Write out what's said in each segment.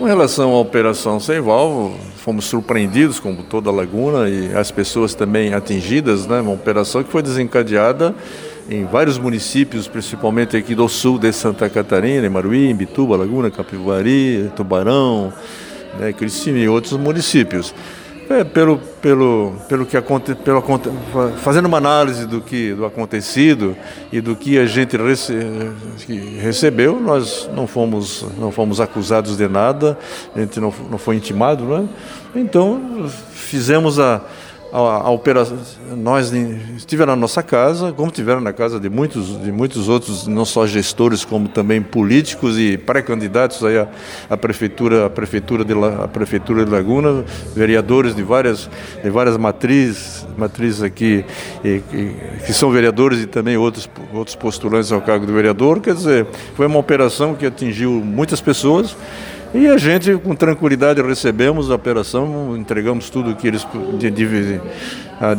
Com relação à operação sem válvula, fomos surpreendidos, como toda a laguna, e as pessoas também atingidas, né? Uma operação que foi desencadeada em vários municípios, principalmente aqui do sul de Santa Catarina, em Maruí, Bituba, Laguna, Capivari, Tubarão, né, e outros municípios. É, pelo, pelo, pelo que pelo, fazendo uma análise do que do acontecido e do que a gente rece, recebeu, nós não fomos não fomos acusados de nada, a gente não, não foi intimado, né? Então fizemos a a, a operação, nós estiveram na nossa casa, como tiveram na casa de muitos, de muitos outros, não só gestores, como também políticos e pré-candidatos aí à, prefeitura, à prefeitura de a prefeitura de Laguna, vereadores de várias, de várias matrizes, matrizes aqui e, e, que são vereadores e também outros, outros postulantes ao cargo de vereador. Quer dizer, foi uma operação que atingiu muitas pessoas. E a gente, com tranquilidade, recebemos a operação, entregamos tudo que eles de, de,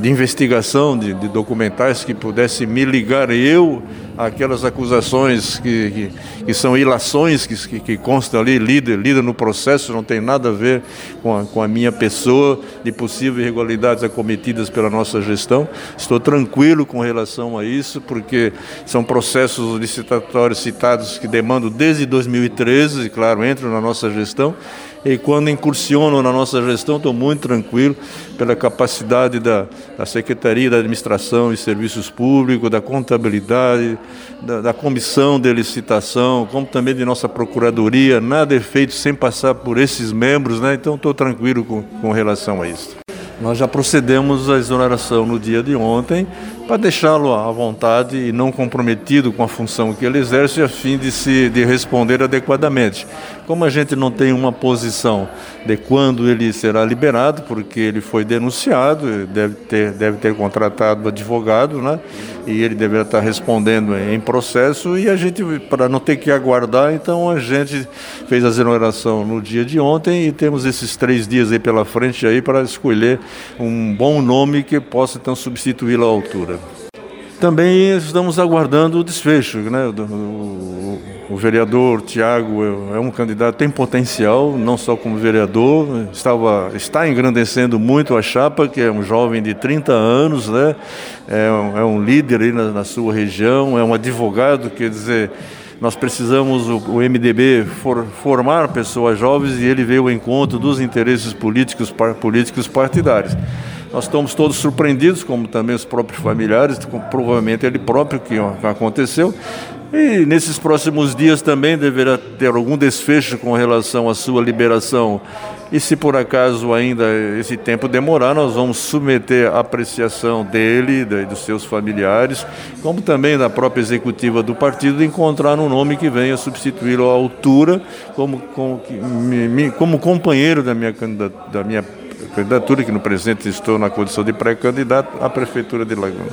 de investigação, de, de, documentais que pudesse me ligar eu aquelas acusações que, que, que são ilações que, que, que, constam ali, líder, líder no processo, não tem nada a ver com a, com a minha pessoa, de possíveis irregularidades acometidas pela nossa gestão. Estou tranquilo com relação a isso, porque são processos licitatórios citados que demandam desde 2013, e claro, entram na nossa gestão e quando incursionam na nossa gestão, estou muito tranquilo pela capacidade da, da Secretaria da Administração e Serviços Públicos, da contabilidade, da, da, comissão de licitação, como também de nossa Procuradoria. Nada é feito sem passar por esses membros, né? então estou tranquilo com, com relação a isso. Nós já procedemos à exoneração no dia de ontem para deixá-lo à vontade e não comprometido com a função que ele exerce a fim de se de responder adequadamente. Como a gente não tem uma posição de quando ele será liberado, porque ele foi denunciado, deve ter, deve ter contratado advogado, né? E ele deverá estar respondendo em processo e a gente, para não ter que aguardar, então a gente fez a exoneração no dia de ontem e temos esses três dias aí pela frente aí para escolher um bom nome que possa então substituí-lo à altura. Também estamos aguardando o desfecho. Né? O vereador Tiago é, é um candidato tem potencial, não só como vereador, estava, está engrandecendo muito a chapa, que é um jovem de 30 anos, né? é, um, é um líder aí na, na sua região, é um advogado, quer dizer, nós precisamos, o, MDB, for, formar pessoas jovens e ele veio ao encontro dos interesses políticos, par, políticos partidários. Nós estamos todos surpreendidos, como também os próprios familiares, provavelmente ele próprio que aconteceu. E nesses próximos dias também deverá ter algum desfecho com relação à sua liberação. E se por acaso ainda esse tempo demorar, nós vamos submeter a apreciação dele dos seus familiares, como também da própria executiva do partido, encontrar um nome que venha substituí-lo à altura como, como, como companheiro da minha, da minha candidatura, que no presente estou na condição de pré-candidato à Prefeitura de Laguna.